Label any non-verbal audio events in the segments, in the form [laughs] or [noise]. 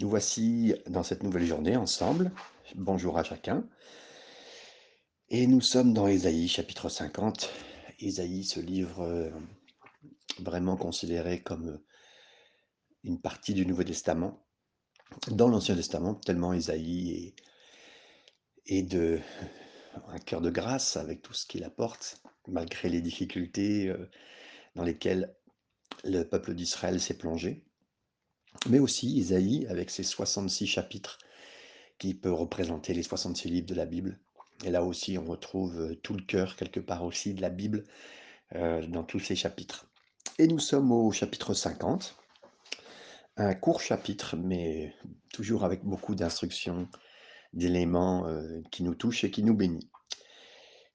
Nous voici dans cette nouvelle journée ensemble. Bonjour à chacun. Et nous sommes dans Ésaïe chapitre 50. Ésaïe, ce livre euh, vraiment considéré comme une partie du Nouveau Testament. Dans l'Ancien Testament, tellement Ésaïe est, est de un cœur de grâce avec tout ce qu'il apporte, malgré les difficultés euh, dans lesquelles le peuple d'Israël s'est plongé mais aussi Isaïe avec ses 66 chapitres qui peut représenter les 66 livres de la Bible. Et là aussi, on retrouve euh, tout le cœur quelque part aussi de la Bible euh, dans tous ces chapitres. Et nous sommes au chapitre 50, un court chapitre, mais toujours avec beaucoup d'instructions, d'éléments euh, qui nous touchent et qui nous bénissent.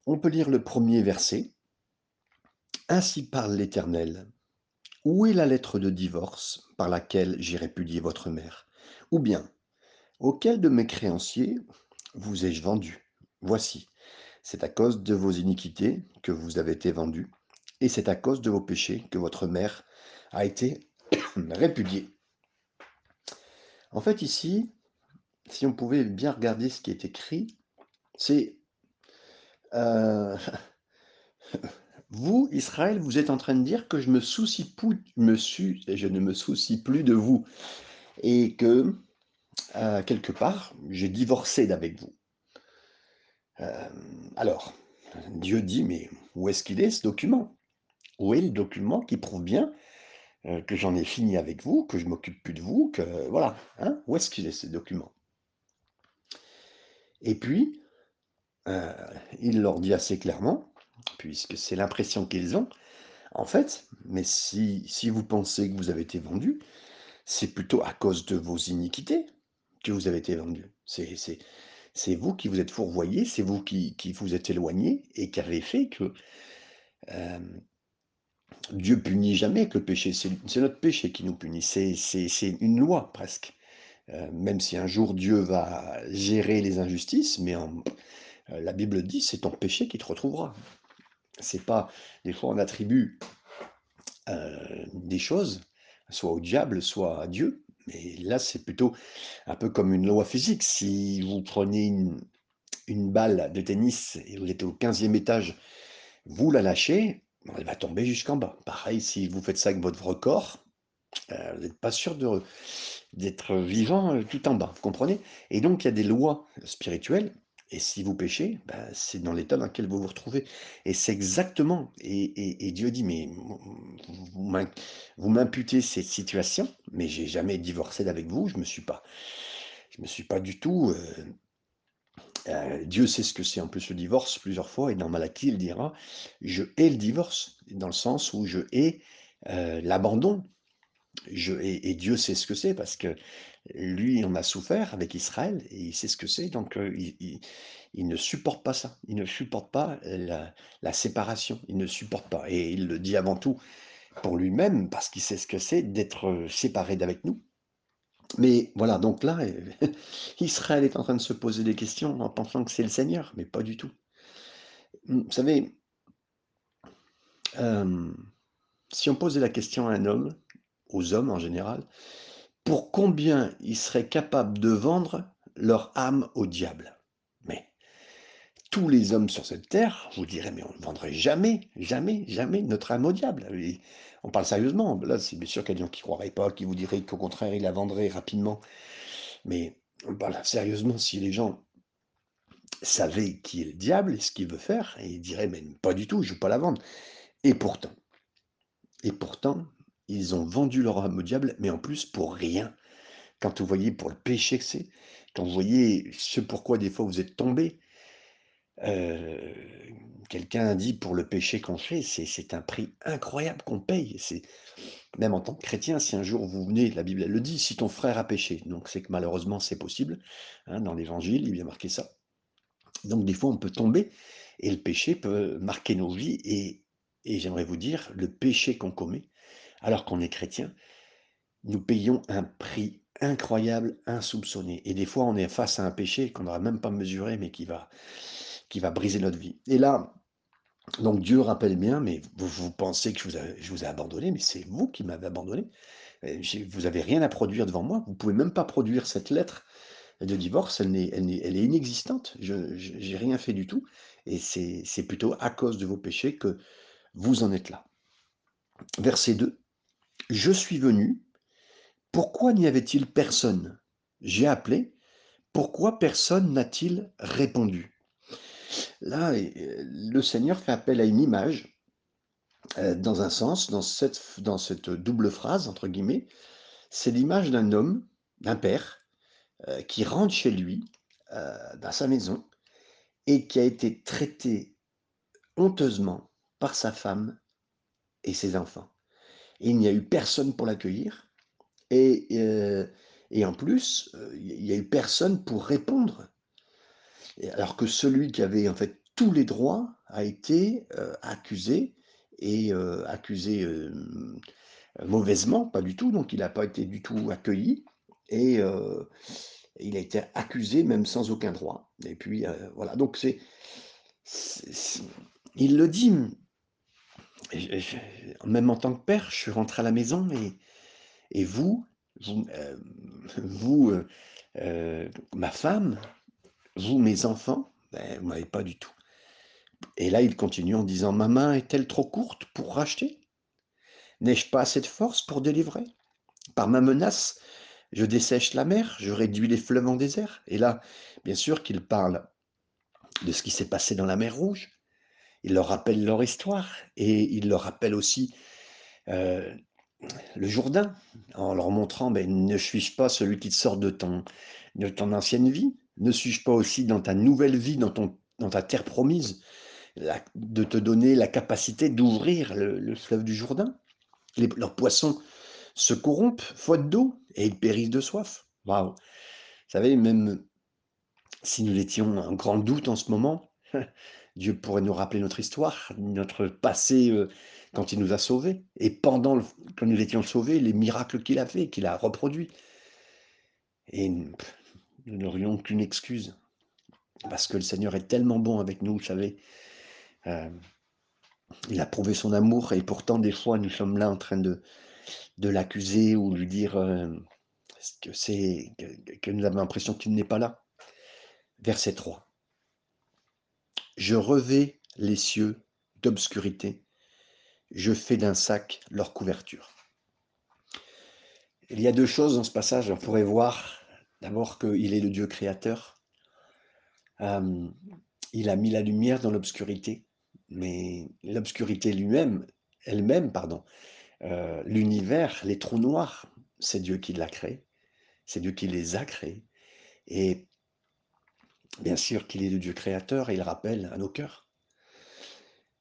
On peut lire le premier verset. Ainsi parle l'Éternel. Où est la lettre de divorce par laquelle j'ai répudié votre mère? Ou bien, auquel de mes créanciers vous ai-je vendu? Voici, c'est à cause de vos iniquités que vous avez été vendus, et c'est à cause de vos péchés que votre mère a été [coughs] répudiée. En fait, ici, si on pouvait bien regarder ce qui est écrit, c'est euh, [laughs] Vous, Israël, vous êtes en train de dire que je me soucie je ne me soucie plus de vous. Et que euh, quelque part j'ai divorcé d'avec vous. Euh, alors, Dieu dit mais où est-ce qu'il est ce document? Où est le document qui prouve bien euh, que j'en ai fini avec vous, que je m'occupe plus de vous, que voilà, hein Où est-ce qu'il est ce document? Et puis, il leur dit assez clairement puisque c'est l'impression qu'ils ont, en fait, mais si, si vous pensez que vous avez été vendu, c'est plutôt à cause de vos iniquités que vous avez été vendu. C'est, vous qui vous êtes fourvoyé, c'est vous qui, vous êtes éloigné et qui avez fait que euh, Dieu punit jamais que le péché. C'est, notre péché qui nous punit. C'est, une loi presque. Euh, même si un jour Dieu va gérer les injustices, mais euh, la Bible dit c'est ton péché qui te retrouvera c'est pas des fois on attribue euh, des choses soit au diable, soit à Dieu, mais là c'est plutôt un peu comme une loi physique. Si vous prenez une, balle de tennis et vous êtes au 15e étage, vous la lâchez, elle va tomber jusqu'en bas. Pareil, si vous faites ça avec votre corps, euh, vous n'êtes pas sûr d'être vivant euh, tout en bas, vous comprenez? Et donc il y a des lois spirituelles et si vous péchez, bah, c'est dans l'état dans lequel vous vous retrouvez. Et c'est exactement, et, Dieu dit, mais vous m'imputez cette situation, mais j'ai jamais divorcé avec vous, je me suis pas, me suis pas du tout. Euh, euh, Dieu sait ce que c'est en plus le divorce plusieurs fois, et dans Malachie, il dira, je hais le divorce, dans le sens où je hais euh, l'abandon. Et, Dieu sait ce que c'est parce que lui, on a souffert avec Israël et il sait ce que c'est, donc il, ne supporte pas ça. Il ne supporte pas la, séparation. Il ne supporte pas. Et il le dit avant tout pour lui-même parce qu'il sait ce que c'est d'être séparé d'avec nous. Mais voilà, donc là, [laughs] Israël est en train de se poser des questions en pensant que c'est le Seigneur, mais pas du tout. Vous savez, si on posait la question à un homme, aux hommes en général, pour combien ils seraient capables de vendre leur âme au diable. Mais tous les hommes sur cette terre vous diraient, mais on ne vendrait jamais, jamais, jamais notre âme au diable. on parle sérieusement. Là, c'est bien sûr qu'il y a des gens qui ne croiraient pas, qui vous diraient qu'au contraire, ils la vendraient rapidement. Mais on parle sérieusement si les gens savaient qui est le diable et ce qu'il veut faire, ils diraient, mais pas du tout, je ne veux pas la vendre. Et pourtant, et pourtant, ils ont vendu leur âme au diable, mais en plus pour rien. Quand vous voyez pour le péché que c'est, quand vous voyez ce pourquoi des fois vous êtes tombé, euh, quelqu'un dit pour le péché qu'on fait, c'est un prix incroyable qu'on paye. C'est même en tant que chrétien, si un jour vous venez, la Bible le dit, si ton frère a péché, donc c'est que malheureusement c'est possible. Hein, dans l'Évangile, il y a marqué ça. Donc des fois on peut tomber et le péché peut marquer nos vies et, et j'aimerais vous dire, le péché qu'on commet, alors qu'on est chrétien, nous payons un prix incroyable, insoupçonné. Et des fois, on est face à un péché qu'on n'aura même pas mesuré, mais qui va, qui va briser notre vie. Et là, donc Dieu rappelle bien, mais vous, vous pensez que je vous, ai, abandonné, mais c'est vous qui m'avez abandonné. Vous n'avez rien à produire devant moi, vous ne pouvez même pas produire cette lettre de divorce, elle, est, elle, elle est inexistante, je n'ai rien fait du tout, et c'est plutôt à cause de vos péchés que vous en êtes là. Verset 2, Je suis venu, pourquoi n'y avait-il personne? J'ai appelé, pourquoi personne n'a-t-il répondu? Là, le Seigneur fait appel à une image, euh, dans un sens, dans cette, double phrase, entre guillemets, c'est l'image d'un homme, d'un père, euh, qui rentre chez lui, euh, dans sa maison, et qui a été traité honteusement par sa femme et ses enfants. Il n'y a eu personne pour l'accueillir, et, euh, et en plus, il n'y a eu personne pour répondre. Alors que celui qui avait en fait tous les droits a été accusé et accusé mauvaisement, pas du tout, donc il n'a pas été du tout accueilli. Et il a été accusé même sans aucun droit. Et puis voilà, donc c'est, il le dit. Même en tant que père, je suis rentré à la maison et, et vous, vous, ma femme, vous, mes enfants, ben, vous m'avez pas du tout. Et là, il continue en disant, ma main est-elle trop courte pour racheter? N'ai-je pas assez de force pour délivrer? Par ma menace, je dessèche la mer, je réduis les fleuves en désert. Et là, bien sûr qu'il parle de ce qui s'est passé dans la mer Rouge. Il leur rappelle leur histoire et il leur rappelle aussi euh, le Jourdain en leur montrant ben, ne suis-je pas celui qui te sort de ton, de ton ancienne vie? Ne suis-je pas aussi dans ta nouvelle vie, dans, ton, dans ta terre promise, de te donner la capacité d'ouvrir le, fleuve du Jourdain? Leurs poissons se corrompent faute d'eau et ils périssent de soif. Waouh! Vous savez, même si nous étions en grand doute en ce moment, [laughs] Dieu pourrait nous rappeler notre histoire, notre passé euh, quand il nous a sauvés. Et pendant que nous étions sauvés, les miracles qu'il a fait, qu'il a reproduits. Et nous n'aurions qu'une excuse. Parce que le Seigneur est tellement bon avec nous, vous savez. Euh, il a prouvé son amour et pourtant des fois nous sommes là en train de, l'accuser ou lui dire euh, que, que, nous avons l'impression qu'il n'est pas là. Verset 3. Je revais les cieux d'obscurité, je fais d'un sac leur couverture. Il y a deux choses dans ce passage. On pourrait voir d'abord qu'il est le Dieu créateur. Euh, il a mis la lumière dans l'obscurité, mais l'obscurité lui-même, elle-même, pardon, euh, l'univers, les trous noirs, c'est Dieu qui l'a créé, c'est Dieu qui les a créés. Et bien sûr qu'il est le Dieu créateur, et il rappelle à nos cœurs.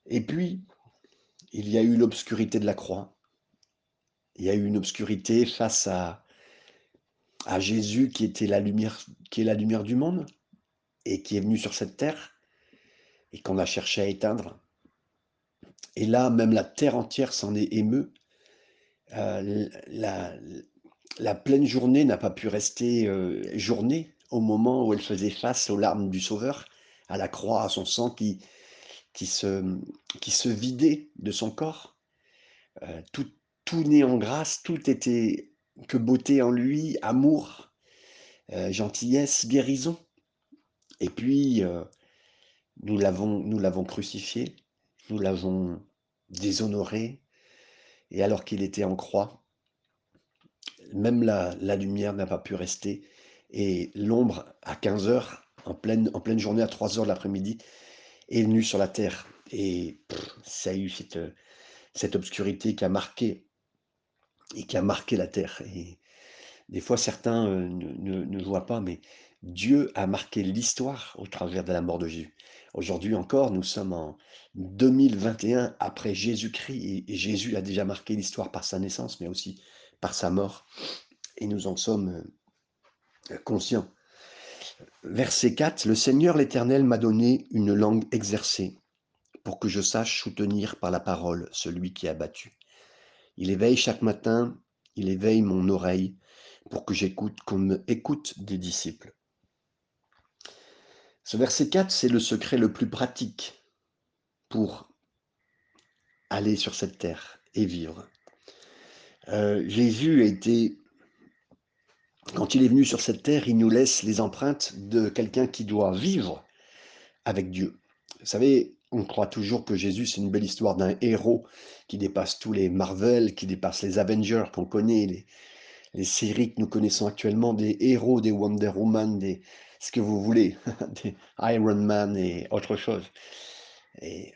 Et puis, il y a eu l'obscurité de la croix. Il y a eu une obscurité face à, Jésus qui était la lumière, qui est la lumière du monde et qui est venu sur cette terre et qu'on a cherché à éteindre. Et là, même la terre entière s'en est émue euh, la, pleine journée n'a pas pu rester euh, journée au moment où elle faisait face aux larmes du Sauveur, à la croix, à son sang qui, qui, se, qui se vidait de son corps. Euh, tout, tout né en grâce, tout était que beauté en lui, amour, gentillesse, guérison. Et puis, nous l'avons crucifié, nous l'avons déshonoré, et alors qu'il était en croix, même la, lumière n'a pas pu rester. Et l'ombre, à 15 heures, en pleine, journée, à 3 heures de l'après-midi, est venue sur la terre. Et ça a eu cette, cette obscurité qui a marqué et qui a marqué la terre. Et des fois, certains euh, ne, ne, voient pas, mais Dieu a marqué l'histoire au travers de la mort de Jésus. Aujourd'hui encore, nous sommes en 2021 après Jésus-Christ et Jésus a déjà marqué l'histoire par sa naissance, mais aussi par sa mort. Et nous en sommes euh, conscients. Verset 4, Le Seigneur l'Éternel m'a donné une langue exercée pour que je sache soutenir par la parole celui qui a battu. Il éveille chaque matin, il éveille mon oreille pour que j'écoute, qu'on me écoute des disciples. Ce verset 4, c'est le secret le plus pratique pour aller sur cette terre et vivre. Heu, Jésus a été quand il est venu sur cette terre, il nous laisse les empreintes de quelqu'un qui doit vivre avec Dieu. Vous savez, on croit toujours que Jésus, c'est une belle histoire d'un héros qui dépasse tous les Marvel, qui dépasse les Avengers qu'on connaît, les séries que nous connaissons actuellement, des héros, des Wonder Woman, des ce que vous voulez, [laughs] des Iron Man et autre chose et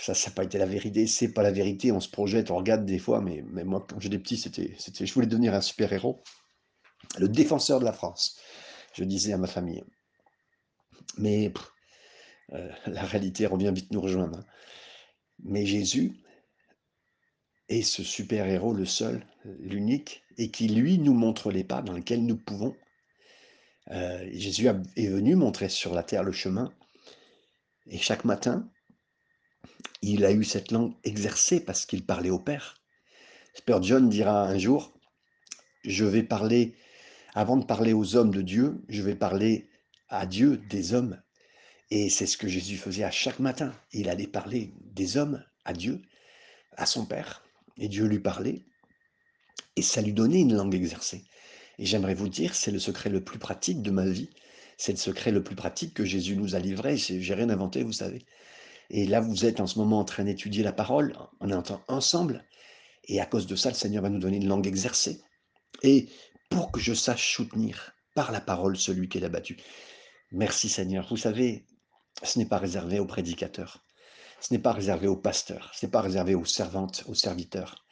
ça, ça a pas été la vérité, c'est pas la vérité. On se projette, on regarde des fois, mais mais moi, quand j'étais petit, c'était je voulais devenir un super héros, le défenseur de la France, je disais à ma famille. Mais heu, [laughs] la réalité revient vite nous rejoindre, hein. Mais Jésus est ce super héros, le seul, l'unique et qui lui nous montre les pas dans lesquels nous pouvons. Heu, Jésus est venu montrer sur la terre le chemin et chaque matin, il a eu cette langue exercée parce qu'il parlait au Père. Spurgeon dira un jour: «Je vais parler avant de parler aux hommes de Dieu, je vais parler à Dieu des hommes» et c'est ce que Jésus faisait à chaque matin. Il allait parler des hommes à Dieu, à son Père et Dieu lui parlait et ça lui donnait une langue exercée et j'aimerais vous dire, c'est le secret le plus pratique de ma vie. C'est le secret le plus pratique que Jésus nous a livré. J'ai rien inventé, vous savez et là, vous êtes en ce moment en train d'étudier la parole, on est ensemble et à cause de ça, le Seigneur va nous donner une langue exercée et pour que je sache soutenir par la parole celui qui est abattu. Merci Seigneur. Vous savez, ce n'est pas réservé aux prédicateurs, ce n'est pas réservé aux pasteurs, ce n'est pas réservé aux servantes, aux serviteurs.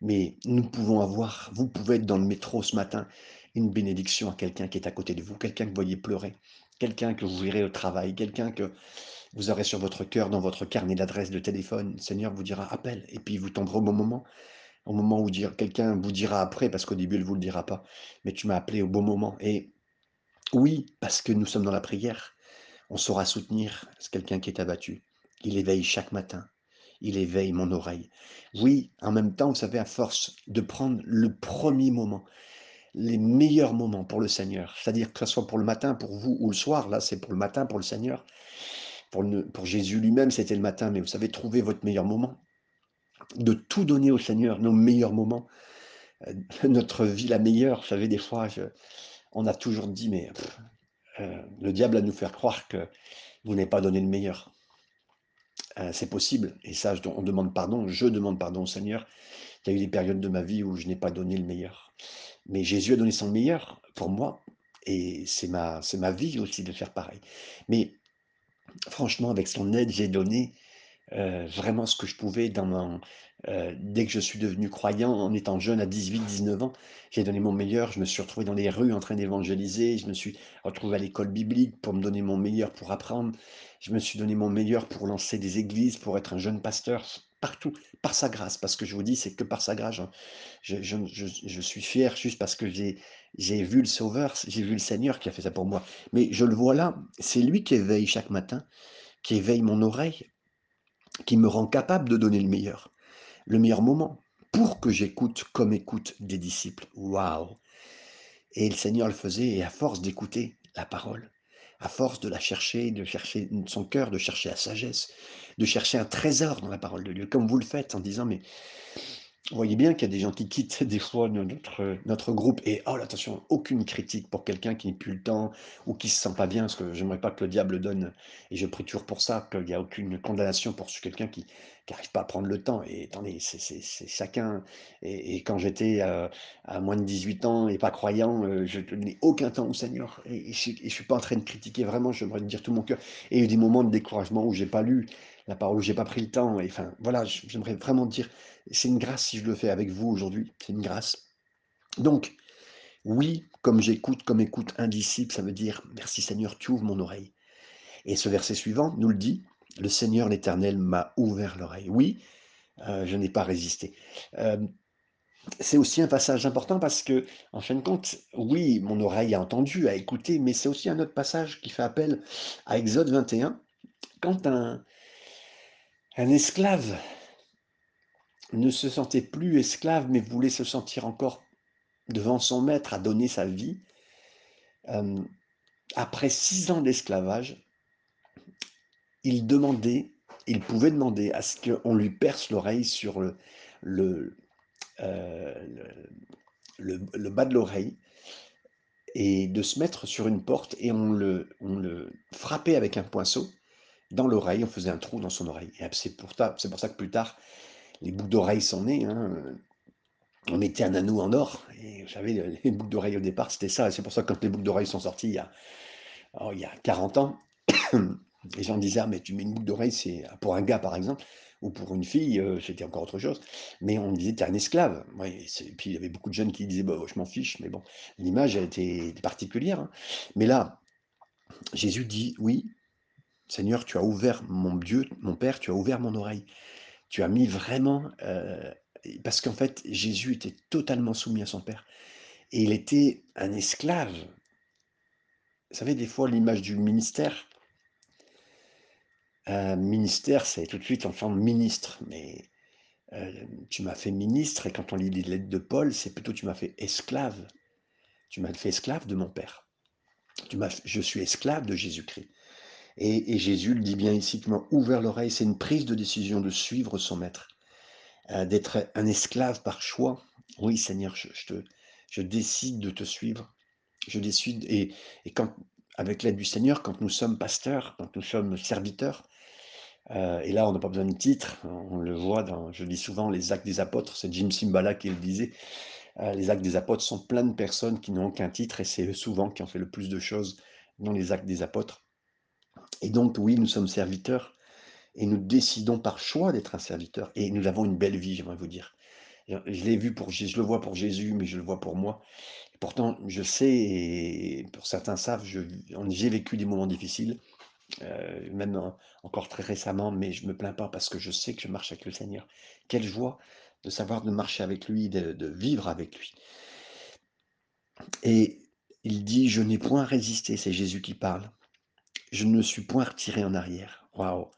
Mais nous pouvons avoir, vous pouvez être dans le métro ce matin, une bénédiction à quelqu'un qui est à côté de vous, quelqu'un que vous voyez pleurer, quelqu'un que vous verrez au travail, quelqu'un que vous aurez sur votre cœur, dans votre carnet d'adresse de téléphone. Le Seigneur vous dira appelle et puis vous tomberez au bon moment. Au moment où dire quelqu'un vous dira après, parce qu'au début, elle ne vous le dira pas, mais tu m'as appelé au bon moment. Et oui, parce que nous sommes dans la prière, on saura soutenir quelqu'un qui est abattu. Il éveille chaque matin. Il éveille mon oreille. Oui, en même temps, vous savez, à force de prendre le premier moment, les meilleurs moments pour le Seigneur, c'est-à-dire que ce soit pour le matin, pour vous, ou le soir, là c'est pour le matin, pour le Seigneur, pour, le- pour Jésus lui-même, c'était le matin, mais vous savez, trouver votre meilleur moment, de tout donner au Seigneur, nos meilleurs moments, euh, notre vie la meilleure. Vous savez, des fois, on a toujours dit, mais euh, le diable a nous faire croire que vous n'avez pas donné le meilleur. Euh, c'est possible, et ça, on demande pardon, je demande pardon au Seigneur. Il y a eu des périodes de ma vie où je n'ai pas donné le meilleur. Mais Jésus a donné son meilleur pour moi, et c'est ma, c'est ma vie aussi de faire pareil. Mais franchement, avec son aide, j'ai donné Heu, vraiment ce que je pouvais heu, dès que je suis devenu croyant, en étant jeune à 18-19 ans, j'ai donné mon meilleur. Je me suis retrouvé dans les rues en train d'évangéliser. Je me suis retrouvé à l'école biblique pour me donner mon meilleur pour apprendre. Je me suis donné mon meilleur pour lancer des églises, pour être un jeune pasteur, partout, par sa grâce. Parce que je vous dis, c'est que par sa grâce, je je suis fier juste parce que j'ai vu le Sauveur, j'ai vu le Seigneur qui a fait ça pour moi. Mais je le vois là, c'est lui qui éveille chaque matin, qui éveille mon oreille qui me rend capable de donner le meilleur, le meilleur moment, pour que j'écoute comme écoutent des disciples. Waouh! Et le Seigneur le faisait, et à force d'écouter la parole, à force de la chercher, de chercher son cœur, de chercher la sagesse, de chercher un trésor dans la parole de Dieu, comme vous le faites en disant, mais vous voyez bien qu'il y a des gens qui quittent [laughs] des fois no notre, notre groupe et oh attention, aucune critique pour quelqu'un qui n'a plus le temps ou qui se sent pas bien, parce que j'aimerais pas que le diable donne et je prie toujours pour ça, qu'il y a aucune condamnation pour quelqu'un qui qui arrive pas à prendre le temps. Et attendez, c'est chacun. Et quand j'étais, à moins de 18 ans et pas croyant, heu, je donnais aucun temps au Seigneur. Et je je suis pas en train de critiquer, vraiment, j'aimerais dire tout mon cœur. Et il y a eu des moments de découragement où j'ai pas lu la parole, où j'ai pas pris le temps. Et enfin, voilà, j'aimerais vraiment dire c'est une grâce si je le fais avec vous aujourd'hui, c'est une grâce. Donc, oui, comme j'écoute, comme écoute un disciple, ça veut dire merci Seigneur, tu ouvres mon oreille. Et ce verset suivant nous le dit, le Seigneur l'Éternel m'a ouvert l'oreille. Oui, euh, je n'ai pas résisté. Euh, c'est aussi un passage important parce que, en fin de compte, oui, mon oreille a entendu, a écouté, mais c'est aussi un autre passage qui fait appel à Exode 21, quand un, un esclave ne se sentait plus esclave, mais voulait se sentir encore devant son maître à donner sa vie, euh, après six ans d'esclavage, il demandait, il pouvait demander à ce qu'on lui perce l'oreille sur le, le, euh, le, le- le bas de l'oreille et de se mettre sur une porte et on le, on le frappait avec un poinceau dans l'oreille, on faisait un trou dans son oreille. Et c'est pour, pour ça que plus tard, les boucles d'oreilles sont nées. hein. On mettait un anneau en or. Et vous savez, les boucles d'oreilles au départ, c'était ça. Et c'est pour ça que quand les boucles d'oreilles sont sorties il y a, oh, il y a 40 ans, [coughs] les gens disaient, ah, mais tu mets une boucle d'oreille, c'est pour un gars par exemple, ou pour une fille, euh, c'était encore autre chose. Mais on disait, t'es un esclave. C'est- puis il y avait beaucoup de jeunes qui disaient, bah, je m'en fiche, mais bon, l'image a été particulière. hein. Mais là, Jésus dit, oui, Seigneur, tu as ouvert mon Dieu, mon Père, tu as ouvert mon oreille. Tu as mis vraiment, euh, parce qu'en fait, Jésus était totalement soumis à son Père. Et il était un esclave. Vous savez, des fois, l'image du ministère, un ministère, c'est tout de suite en forme ministre, mais euh, tu m'as fait ministre, et quand on lit les lettres de Paul, c'est plutôt tu m'as fait esclave. Tu m'as fait esclave de mon Père. Je suis esclave de Jésus-Christ. Et, Jésus le dit bien ici, tu m'as ouvert l'oreille, c'est une prise de décision de suivre son maître, euh, d'être un esclave par choix. Oui, Seigneur, je, décide de te suivre. Je décide, et, et quand, avec l'aide du Seigneur, quand nous sommes pasteurs, quand nous sommes serviteurs, euh, et là, on n'a pas besoin de titre, on le voit je dis souvent, les actes des apôtres, c'est Jim Simbala qui le disait, euh, les actes des apôtres sont plein de personnes qui n'ont aucun titre, et c'est eux souvent qui ont fait le plus de choses dans les actes des apôtres. Et donc, oui, nous sommes serviteurs, et nous décidons par choix d'être un serviteur, et nous avons une belle vie, j'aimerais vous dire. Je l'ai vu pour, je le vois pour Jésus, mais je le vois pour moi. Et pourtant, je sais, et pour certains savent, j'ai vécu des moments difficiles, euh, même en- encore très récemment, mais je me plains pas parce que je sais que je marche avec le Seigneur. Quelle joie de savoir de marcher avec lui, de, de vivre avec lui. Et il dit, je n'ai point résisté, c'est Jésus qui parle. Je ne suis point retiré en arrière. Waouh.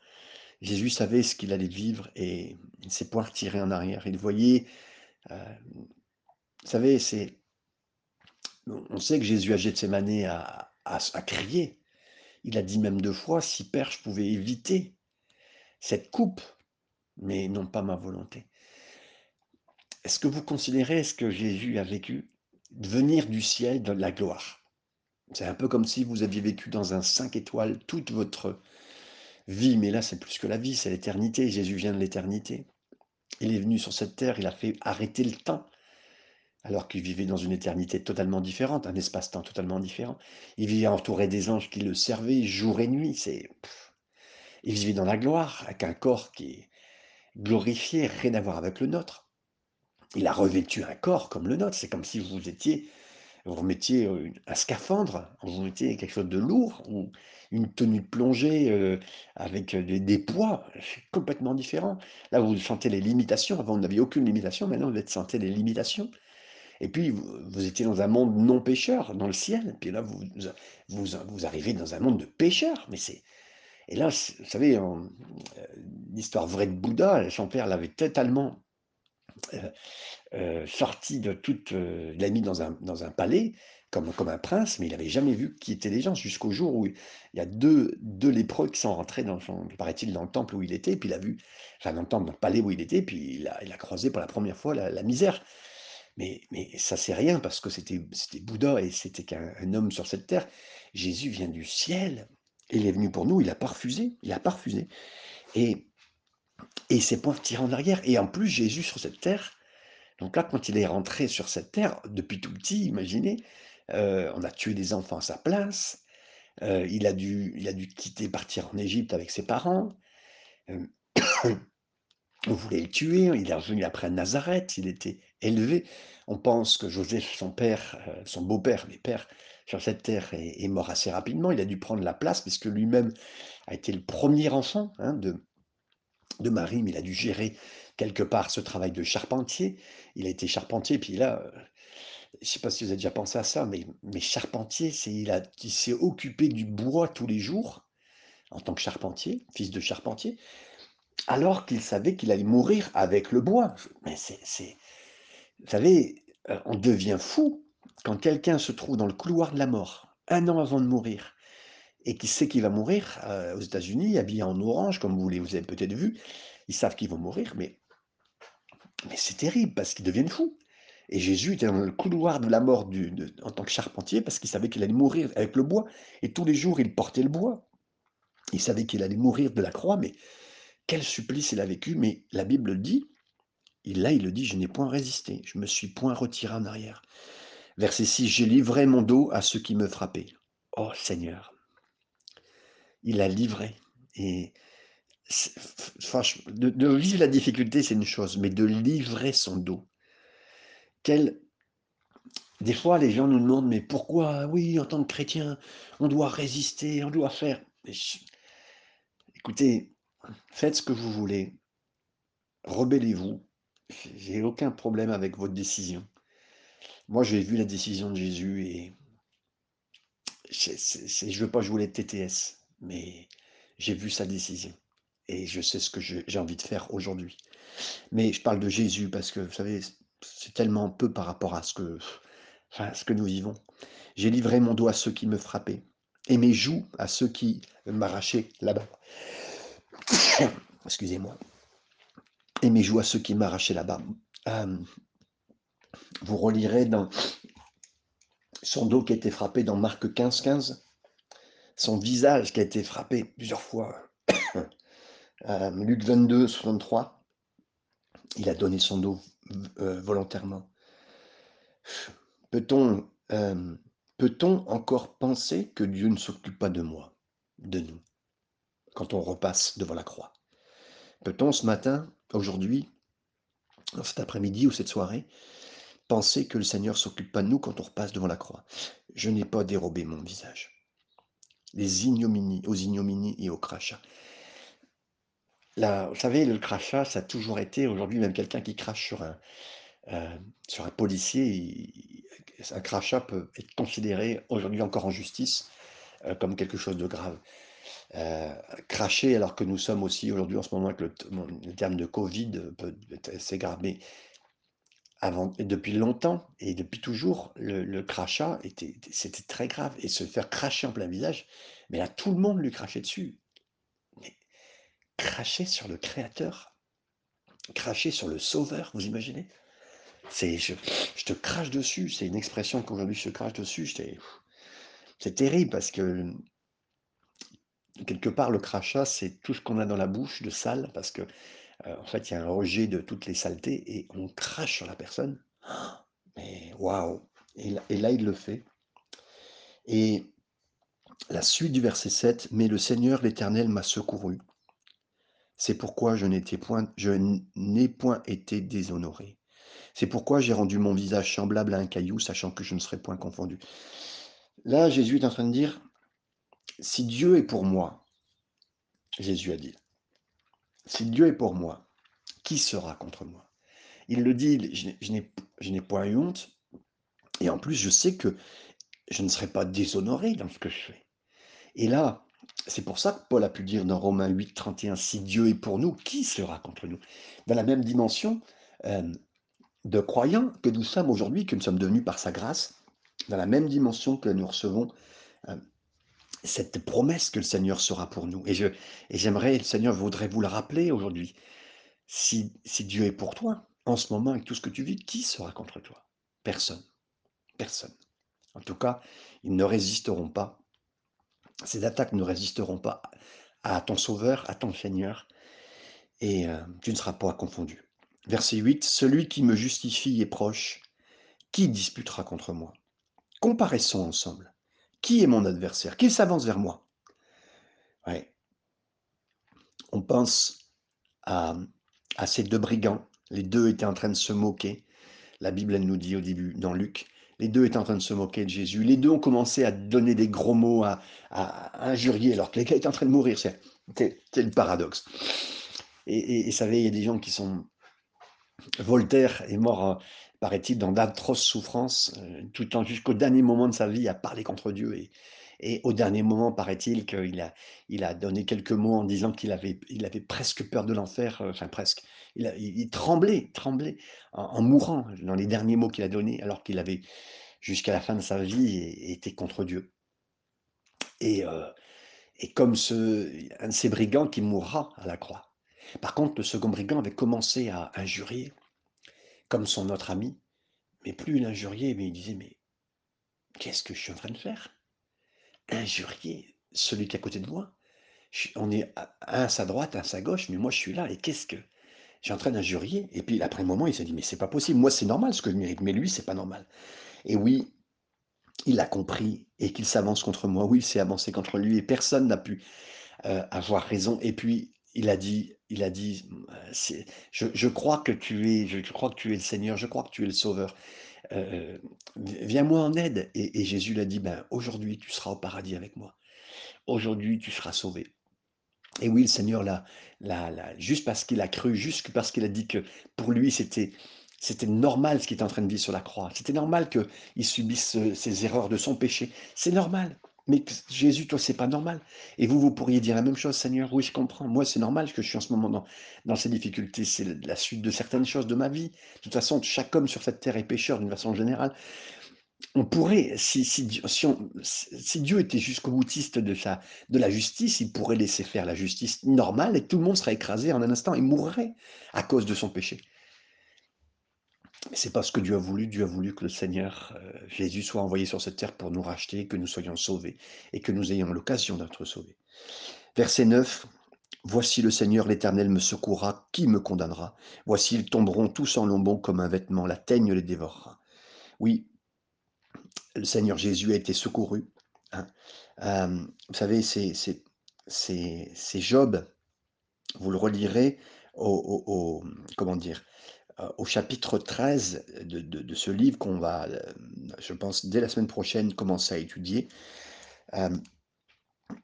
Jésus savait ce qu'il allait vivre et il ne s'est point retiré en arrière. Il voyait, euh, vous savez, on sait que Jésus à Gethsemane a, a, a crié. Il a dit même deux fois, si Père, je pouvais éviter cette coupe, mais non pas ma volonté. Est-ce que vous considérez ce que Jésus a vécu venir du ciel de la gloire? C'est un peu comme si vous aviez vécu dans un 5 étoiles toute votre vie, mais là c'est plus que la vie, c'est l'éternité. Jésus vient de l'éternité. Il est venu sur cette terre, il a fait arrêter le temps, alors qu'il vivait dans une éternité totalement différente, un espace-temps totalement différent. Il vivait entouré des anges qui le servaient jour et nuit. C'est, il vivait dans la gloire, avec un corps qui est glorifié, rien à voir avec le nôtre. Il a revêtu un corps comme le nôtre. C'est comme si vous étiez, vous remettiez euh, un scaphandre, vous mettiez quelque chose de lourd, ou une tenue de plongée avec des, poids. C'est complètement différent. Là, vous sentez les limitations. Avant, vous n'aviez aucune limitation. Maintenant, vous sentez les limitations. Et puis, vous, étiez dans un monde non pécheur, dans le ciel. Et puis là, vous, vous, arrivez dans un monde de pécheurs. Mais c'est. Et là, vous savez, euh, l'histoire vraie de Bouddha, son père l'avait totalement euh, euh, sorti de toute. Euh, il l'a mis dans un, dans un palais, comme, comme un prince, mais il n'avait jamais vu qui étaient les gens, jusqu'au jour où il y a deux, deux lépreux qui sont rentrés, dans son, paraît-il, dans le temple où il était, puis il a vu, enfin dans le temple, dans le palais où il était, puis il a, il a croisé pour la première fois la, misère. Mais, mais ça, c'est rien, parce que c'était Bouddha et c'était qu'un homme sur cette terre. Jésus vient du ciel. Il est venu pour nous, il n'a pas refusé, il n'a pas refusé. Et, et c'est point tiré en arrière. Et en plus, Jésus sur cette terre, donc là, quand il est rentré sur cette terre, depuis tout petit, imaginez, euh, on a tué des enfants à sa place, euh, il, a dû, il a dû quitter, partir en Égypte avec ses parents, euh, [coughs] on voulait le tuer, il est revenu après Nazareth, il était élevé. On pense que Joseph, son père, son beau-père, mais père, sur cette terre, est, est, mort assez rapidement. Il a dû prendre la place, puisque lui-même a été le premier enfant hein, de, de Marie, mais il a dû gérer quelque part ce travail de charpentier. Il a été charpentier, puis là, euh, je ne sais pas si vous avez déjà pensé à ça, mais, charpentier, c'est il, a, il s'est occupé du bois tous les jours, en tant que charpentier, fils de charpentier, alors qu'il savait qu'il allait mourir avec le bois. Mais c'est, c'est... Vous savez, euh, on devient fou quand quelqu'un se trouve dans le couloir de la mort, un an avant de mourir, et qui sait qu'il va mourir euh, aux États-Unis, habillé en orange, comme vous, les, vous avez peut-être vu, ils savent qu'ils vont mourir, mais c'est terrible parce qu'ils deviennent fous. Et Jésus était dans le couloir de la mort en tant que charpentier parce qu'il savait qu'il allait mourir avec le bois. Et tous les jours, il portait le bois. Il savait qu'il allait mourir de la croix, mais quel supplice il a vécu. Mais la Bible le dit, là il le dit, je n'ai point résisté, je me suis point retiré en arrière. Verset 6, j'ai livré mon dos à ceux qui me frappaient. Oh Seigneur, il a livré. Et de, vivre la difficulté, c'est une chose, mais de livrer son dos. Quel... Des fois, les gens nous demandent, mais pourquoi, oui, en tant que chrétien, on doit résister, on doit faire. Écoutez, faites ce que vous voulez, rebellez-vous. J'ai aucun problème avec votre décision. Moi, j'ai vu la décision de Jésus et je veux pas jouer les TTS, mais j'ai vu sa décision et je sais ce que j'ai envie de faire aujourd'hui. Mais je parle de Jésus parce que, vous savez, c'est tellement peu par rapport à ce que, ce que nous vivons. J'ai livré mon dos à ceux qui me frappaient et mes joues à ceux qui m'arrachaient là-bas. [coughs] Excusez-moi. Et mes joues à ceux qui m'arrachaient là-bas. Vous relirez dans son dos qui été frappé dans Marc 15, 15, son visage qui a été frappé plusieurs fois. Euh, Luc 22, 63, il a donné son dos euh, volontairement. Peut-on euh, peut-on encore penser que Dieu ne s'occupe pas de moi, de nous, quand on repasse devant la croix? Peut-on ce matin, aujourd'hui, cet après-midi ou cette soirée, penser que le Seigneur s'occupe pas de nous quand on repasse devant la croix? Je n'ai pas dérobé mon visage. Les ignominies, aux ignominies et au crachat. Là, vous savez, le crachat, ça a toujours été, aujourd'hui, même quelqu'un qui crache sur un, euh, sur un policier, un crachat peut être considéré aujourd'hui encore en justice euh, comme quelque chose de grave. Euh, cracher alors que nous sommes aussi aujourd'hui en ce moment avec le, le terme de Covid assez grave, mais depuis longtemps et depuis toujours, le, crachat était, c'était très grave et se faire cracher en plein visage, mais là tout le monde lui crachait dessus. Cracher sur le Créateur, cracher sur le Sauveur, vous imaginez? C'est je, te crache dessus, c'est une expression qu'aujourd'hui je crache dessus. C'est terrible parce que quelque part le crachat c'est tout ce qu'on a dans la bouche de sale parce que en fait il y a un rejet de toutes les saletés et on crache sur la personne. [gasps] Mais waouh et, là- il le fait. Et la suite du verset 7, mais le Seigneur l'Éternel m'a secouru. C'est pourquoi je n'étais point, n'ai point été déshonoré. C'est pourquoi j'ai rendu mon visage semblable à un caillou, sachant que je ne serai point confondu. Là, Jésus est en train de dire, si Dieu est pour moi, Jésus a dit, si Dieu est pour moi, qui sera contre moi? Il le dit, je n'ai- point eu honte, et en plus, je sais que je ne serai pas déshonoré dans ce que je fais. Et là, c'est pour ça que Paul a pu dire dans Romains 8, 31, si Dieu est pour nous, qui sera contre nous? Dans la même dimension euh, de croyants que nous sommes aujourd'hui, que nous sommes devenus par sa grâce, dans la même dimension que nous recevons euh, cette promesse que le Seigneur sera pour nous. Et je et j'aimerais, le Seigneur voudrait vous le rappeler aujourd'hui. Si, si Dieu est pour toi, en ce moment, avec tout ce que tu vis, qui sera contre toi? Personne. Personne. En tout cas, ils ne résisteront pas. Ces attaques ne résisteront pas à ton Sauveur, à ton Seigneur, et euh, tu ne seras pas confondu. Verset 8, Celui qui me justifie est proche. Qui disputera contre moi? Comparaissons ensemble. Qui est mon adversaire? Qui s'avance vers moi. On pense à, ces deux brigands. Les deux étaient en train de se moquer. La Bible, nous dit au début, dans Luc, les deux étaient en train de se moquer de Jésus. Les deux ont commencé à donner des gros mots, à, injurier, alors que les gars étaient en train de mourir. C'est le paradoxe. Et, et savez, il y a des gens qui sont... Voltaire est mort, euh, paraît-il, dans d'atroces souffrances, euh, tout le temps jusqu'au dernier moment de sa vie à parler contre Dieu. Et, et au dernier moment, paraît-il, qu'il a, il a donné quelques mots en disant qu'il avait, il avait presque peur de l'enfer, euh, enfin presque. Il, a- tremblait, tremblait en, mourant dans les derniers mots qu'il a donnés, alors qu'il avait jusqu'à la fin de sa vie été contre Dieu. Et, euh, et comme ce, un de ces brigands qui mourra à la croix. Par contre, le second brigand avait commencé à injurier, comme son autre ami, mais plus il injuriait, mais il disait, mais qu'est-ce que je suis en train de faire? Injurier celui qui est à côté de moi. on est un à sa droite, un à sa gauche, mais moi je suis là, et qu'est-ce que... J'ai en train d'injurier? Et puis après un moment, il s'est dit, mais c'est pas possible, moi c'est normal ce que je mérite, mais lui c'est pas normal. Et oui, il a compris et qu'il s'avance contre moi. Oui, il s'est avancé contre lui et personne n'a pu euh, avoir raison. Et puis il a dit, il a dit, euh, je, crois que tu es, je crois que tu es le Seigneur, je crois que tu es le Sauveur. Viens-moi en aide. Et, Jésus l'a dit, ben aujourd'hui tu seras au paradis avec moi. Aujourd'hui tu seras sauvé. Et oui, le Seigneur l'a, juste parce qu'il a cru, juste parce qu'il a dit que pour lui c'était c'était normal ce qu'il était en train de vivre sur la croix. C'était normal qu'il subisse ces erreurs de son péché. C'est normal. Mais Jésus, toi, c'est pas normal. Et vous, vous pourriez dire la même chose, Seigneur. Oui, je comprends. Moi, c'est normal que je suis en ce moment dans, dans ces difficultés. C'est la suite de certaines choses de ma vie. De toute façon, chaque homme sur cette terre est pécheur d'une façon générale. On pourrait, si, si, si, Dieu était jusqu'au boutiste de, sa, de la justice, il pourrait laisser faire la justice normale et tout le monde serait écrasé en un instant et mourrait à cause de son péché. C'est pas ce que Dieu a voulu. Dieu a voulu que le Seigneur euh, Jésus soit envoyé sur cette terre pour nous racheter, que nous soyons sauvés et que nous ayons l'occasion d'être sauvés. Verset 9. Voici le Seigneur l'Éternel me secourra, qui me condamnera? Voici, ils tomberont tous en lombon comme un vêtement, la teigne les dévorera. Oui, le Seigneur Jésus a été secouru. Hein. Euh, vous savez, c'est Job, vous le relirez au comment dire, euh, au chapitre 13 de, ce livre qu'on va, euh, je pense, dès la semaine prochaine, commencer à étudier. Euh,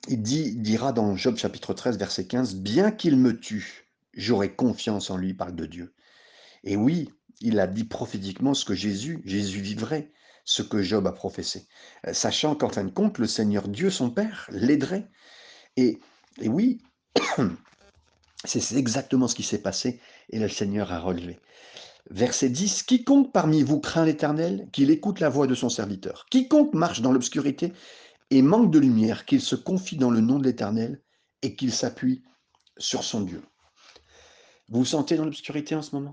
il dit, dira dans Job chapitre 13, verset 15, Bien qu'il me tue, j'aurai confiance en lui, parle de Dieu. Et oui, il a dit prophétiquement ce que Jésus, Jésus vivrait, ce que Job a professé, sachant qu'en fin de compte, le Seigneur Dieu, son Père, l'aiderait. Et, et oui, c'est exactement ce qui s'est passé et le Seigneur a relevé. Verset 10, Quiconque parmi vous craint l'Éternel, qu'il écoute la voix de son serviteur. Quiconque marche dans l'obscurité et manque de lumière, qu'il se confie dans le nom de l'Éternel et qu'il s'appuie sur son Dieu. Vous vous sentez dans l'obscurité en ce moment?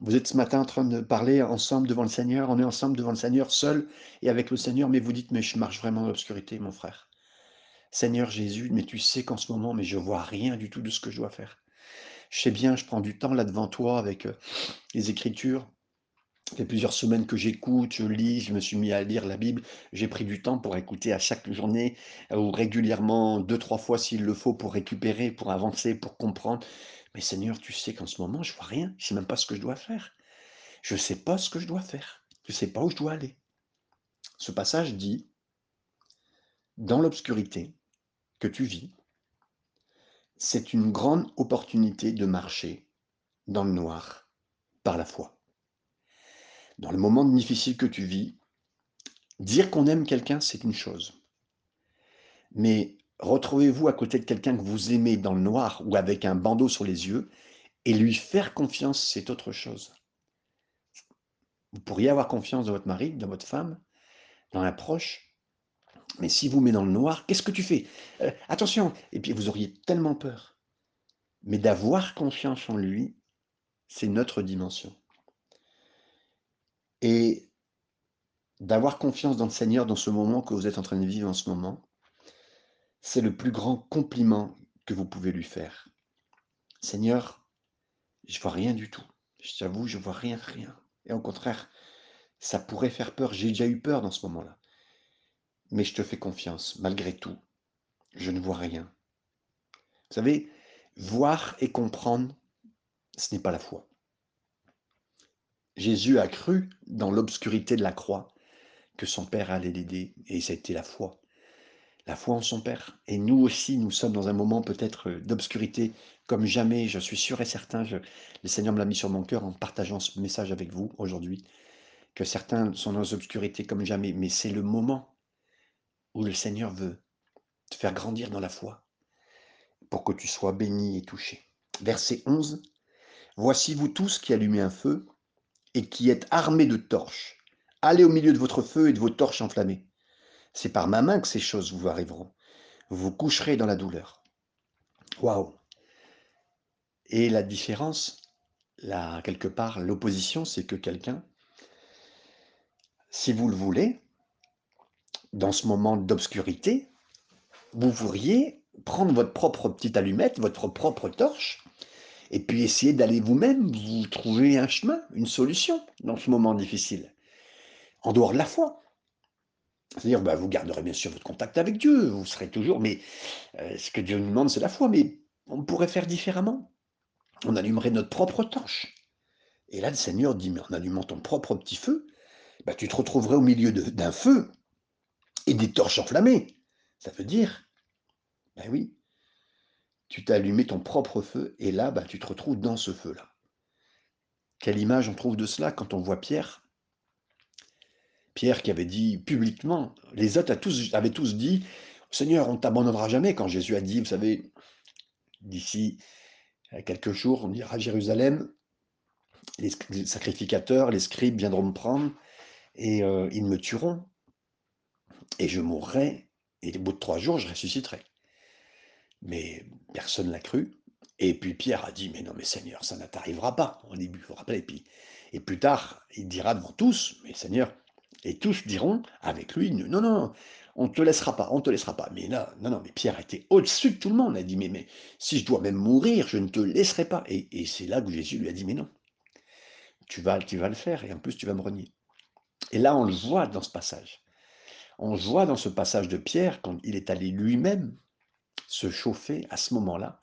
Vous êtes ce matin en train de parler ensemble devant le Seigneur, on est ensemble devant le Seigneur, seul et avec le Seigneur, mais vous dites, mais je marche vraiment dans l'obscurité, mon frère. Seigneur Jésus, mais tu sais qu'en ce moment, mais je vois rien du tout de ce que je dois faire. Je sais bien, je prends du temps là devant toi avec les Écritures. Ça fait plusieurs semaines que j'écoute, je lis, je me suis mis à lire la Bible. J'ai pris du temps pour écouter à chaque journée ou régulièrement, deux, trois fois s'il le faut, pour récupérer, pour avancer, pour comprendre. Mais Seigneur, tu sais qu'en ce moment, je vois rien. Je sais même pas ce que je dois faire. Je ne sais pas ce que je dois faire. Je ne sais pas où je dois aller. Ce passage dit, dans l'obscurité que tu vis, c'est une grande opportunité de marcher dans le noir par la foi. Dans le moment difficile que tu vis, dire qu'on aime quelqu'un, c'est une chose. Mais retrouvez-vous à côté de quelqu'un que vous aimez dans le noir ou avec un bandeau sur les yeux et lui faire confiance, c'est autre chose. Vous pourriez avoir confiance dans votre mari, dans votre femme, dans un proche, mais si vous met dans le noir, qu'est-ce que tu fais? Euh, Attention Et puis vous auriez tellement peur. Mais d'avoir confiance en lui, c'est notre dimension. Et d'avoir confiance dans le Seigneur dans ce moment que vous êtes en train de vivre en ce moment, c'est le plus grand compliment que vous pouvez lui faire. Seigneur, je vois rien du tout. Je t'avoue, je vois rien, rien. Et au contraire, ça pourrait faire peur. J'ai déjà eu peur dans ce moment-là mais je te fais confiance, malgré tout. Je ne vois rien. Vous savez, voir et comprendre, ce n'est pas la foi. Jésus a cru dans l'obscurité de la croix que son Père allait l'aider, et été la foi. La foi en son Père. Et nous aussi, nous sommes dans un moment peut-être d'obscurité comme jamais, je suis sûr et certain, le Seigneur me l'a mis sur mon cœur en partageant ce message avec vous aujourd'hui, que certains sont dans l'obscurité comme jamais, mais c'est le moment où le Seigneur veut te faire grandir dans la foi pour que tu sois béni et touché. Verset 11. Voici vous tous qui allumez un feu et qui êtes armés de torches. Allez au milieu de votre feu et de vos torches enflammées. C'est par ma main que ces choses vous arriveront. Vous vous coucherez dans la douleur. Waouh Et la différence, là, quelque part, l'opposition, c'est que quelqu'un, si vous le voulez, dans ce moment d'obscurité, vous pourriez prendre votre propre petite allumette, votre propre torche, et puis essayer d'aller vous-même vous trouver un chemin, une solution dans ce moment difficile, en dehors de la foi. C'est-à-dire, bah, vous garderez bien sûr votre contact avec Dieu, vous serez toujours, mais euh, ce que Dieu nous demande, c'est la foi, mais on pourrait faire différemment. On allumerait notre propre torche. Et là, le Seigneur dit, mais en allumant ton propre petit feu, bah, tu te retrouverais au milieu d'un feu et des torches enflammées. Ça veut dire, ben oui, tu t'as allumé ton propre feu et là, bah, tu te retrouves dans ce feu-là. Quelle image on trouve de cela quand on voit Pierre? Pierre qui avait dit publiquement, les autres avaient tous dit, Seigneur, on ne t'abandonnera jamais quand Jésus a dit, vous savez, d'ici quelques jours, on ira à Jérusalem, les sacrificateurs, les scribes viendront me prendre et euh, ils me tueront. Et je mourrai, et au bout de trois jours, je ressusciterai. Mais personne ne l'a cru. Et puis Pierre a dit, mais non, mais Seigneur, ça ne t'arrivera pas, au début, vous vous rappelez. Et, puis, et plus tard, il dira devant tous, mais Seigneur, et tous diront avec lui, non, non, on ne te laissera pas, on ne te laissera pas. Mais là, non, non, mais Pierre était au-dessus de tout le monde. Il a dit, mais, mais si je dois même mourir, je ne te laisserai pas. Et, c'est là que Jésus lui a dit, mais non, tu vas, tu vas le faire, et en plus tu vas me renier. Et là, on le voit dans ce passage. On voit dans ce passage de Pierre, quand il est allé lui-même se chauffer à ce moment-là,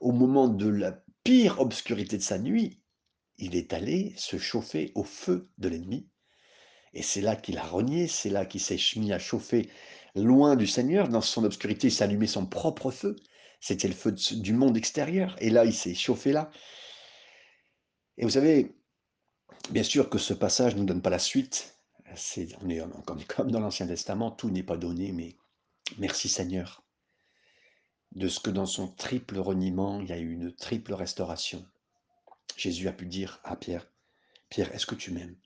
au moment de la pire obscurité de sa nuit, il est allé se chauffer au feu de l'ennemi et c'est là qu'il a renié, c'est là qu'il s'est mis à chauffer loin du Seigneur. Dans son obscurité, il s'allumait son propre feu. C'était le feu du monde extérieur. Et là, il s'est chauffé là. Et vous savez, bien sûr que ce passage ne nous donne pas la suite. On, est, comme dans l'Ancien Testament, tout n'est pas donné, mais merci Seigneur de ce que dans son triple reniement, il y a eu une triple restauration. Jésus a pu dire à Pierre, Pierre, est-ce que tu m'aimes?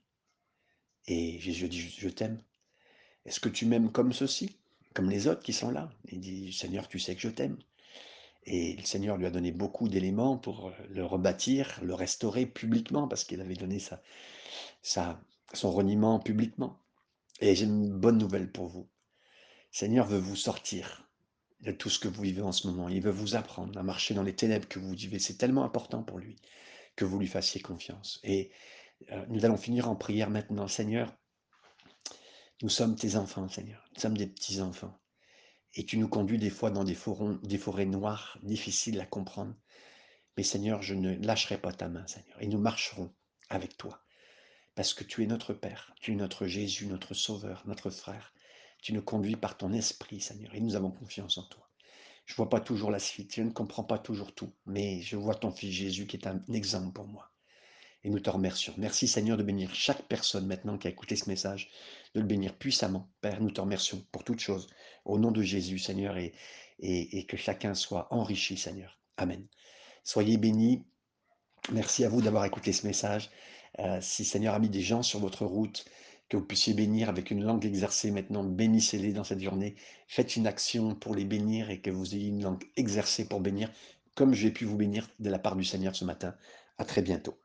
Et Jésus dit, je t'aime. Est-ce que tu m'aimes comme ceci, comme les autres qui sont là? Il dit, Seigneur, tu sais que je t'aime. Et le Seigneur lui a donné beaucoup d'éléments pour le rebâtir, le restaurer publiquement, parce qu'il avait donné sa, son reniement publiquement. Et j'ai une bonne nouvelle pour vous. Seigneur veut vous sortir de tout ce que vous vivez en ce moment. Il veut vous apprendre à marcher dans les ténèbres que vous vivez. C'est tellement important pour lui que vous lui fassiez confiance. Et euh, nous allons finir en prière maintenant. Seigneur, nous sommes tes enfants, Seigneur. Nous sommes des petits-enfants. Et tu nous conduis des fois dans des, des forêts noires, difficiles à comprendre. Mais Seigneur, je ne lâcherai pas ta main, Seigneur. Et nous marcherons avec toi. Parce que tu es notre Père, tu es notre Jésus, notre Sauveur, notre frère. Tu nous conduis par ton esprit, Seigneur. Et nous avons confiance en toi. Je ne vois pas toujours la suite, je ne comprends pas toujours tout. Mais je vois ton Fils Jésus qui est un exemple pour moi et nous te remercions. Merci Seigneur de bénir chaque personne maintenant qui a écouté ce message, de le bénir puissamment. Père, nous te remercions pour toutes choses. Au nom de Jésus, Seigneur, et, et, que chacun soit enrichi, Seigneur. Amen. Soyez bénis. Merci à vous d'avoir écouté ce message. Euh, si Seigneur a mis des gens sur votre route, que vous puissiez bénir avec une langue exercée maintenant, bénissez-les dans cette journée. Faites une action pour les bénir et que vous ayez une langue exercée pour bénir, comme j'ai pu vous bénir de la part du Seigneur ce matin. À très bientôt.